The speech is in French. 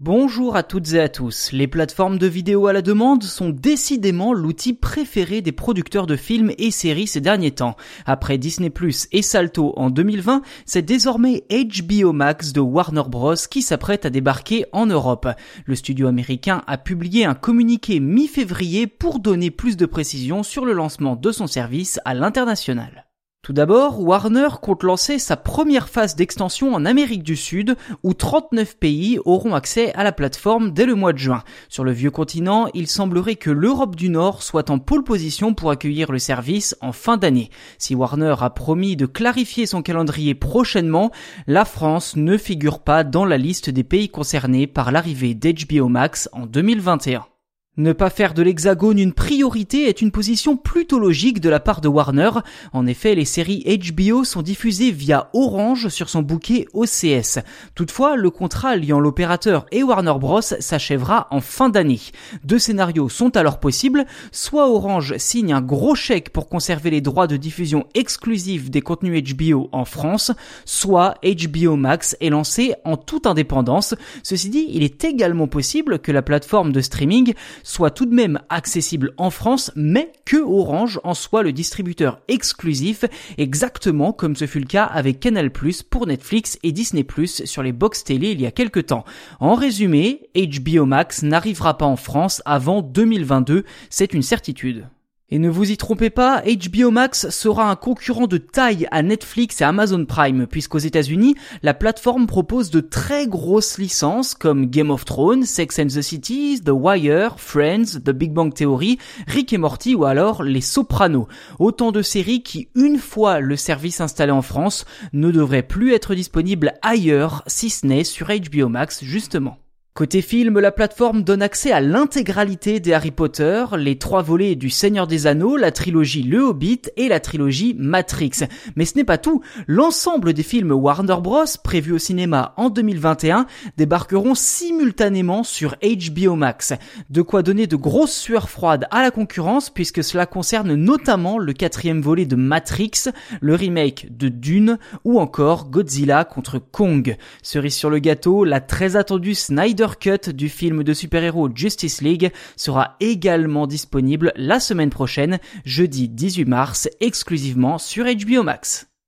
Bonjour à toutes et à tous. Les plateformes de vidéo à la demande sont décidément l'outil préféré des producteurs de films et séries ces derniers temps. Après Disney Plus et Salto en 2020, c'est désormais HBO Max de Warner Bros qui s'apprête à débarquer en Europe. Le studio américain a publié un communiqué mi-février pour donner plus de précisions sur le lancement de son service à l'international. Tout d'abord, Warner compte lancer sa première phase d'extension en Amérique du Sud, où 39 pays auront accès à la plateforme dès le mois de juin. Sur le vieux continent, il semblerait que l'Europe du Nord soit en pole position pour accueillir le service en fin d'année. Si Warner a promis de clarifier son calendrier prochainement, la France ne figure pas dans la liste des pays concernés par l'arrivée d'HBO Max en 2021. Ne pas faire de l'Hexagone une priorité est une position plutôt logique de la part de Warner. En effet, les séries HBO sont diffusées via Orange sur son bouquet OCS. Toutefois, le contrat liant l'opérateur et Warner Bros s'achèvera en fin d'année. Deux scénarios sont alors possibles. Soit Orange signe un gros chèque pour conserver les droits de diffusion exclusifs des contenus HBO en France, soit HBO Max est lancé en toute indépendance. Ceci dit, il est également possible que la plateforme de streaming soit tout de même accessible en France, mais que Orange en soit le distributeur exclusif, exactement comme ce fut le cas avec Canal+, pour Netflix et Disney+, sur les box télé il y a quelques temps. En résumé, HBO Max n'arrivera pas en France avant 2022, c'est une certitude. Et ne vous y trompez pas, HBO Max sera un concurrent de taille à Netflix et Amazon Prime, puisqu'aux États-Unis, la plateforme propose de très grosses licences comme Game of Thrones, Sex and the City, The Wire, Friends, The Big Bang Theory, Rick et Morty ou alors Les Sopranos. Autant de séries qui, une fois le service installé en France, ne devraient plus être disponibles ailleurs, si ce n'est sur HBO Max justement. Côté film, la plateforme donne accès à l'intégralité des Harry Potter, les trois volets du Seigneur des Anneaux, la trilogie Le Hobbit et la trilogie Matrix. Mais ce n'est pas tout, l'ensemble des films Warner Bros. prévus au cinéma en 2021 débarqueront simultanément sur HBO Max. De quoi donner de grosses sueurs froides à la concurrence puisque cela concerne notamment le quatrième volet de Matrix, le remake de Dune ou encore Godzilla contre Kong. Cerise sur le gâteau, la très attendue Snyder cut du film de super-héros Justice League sera également disponible la semaine prochaine, jeudi 18 mars, exclusivement sur HBO Max.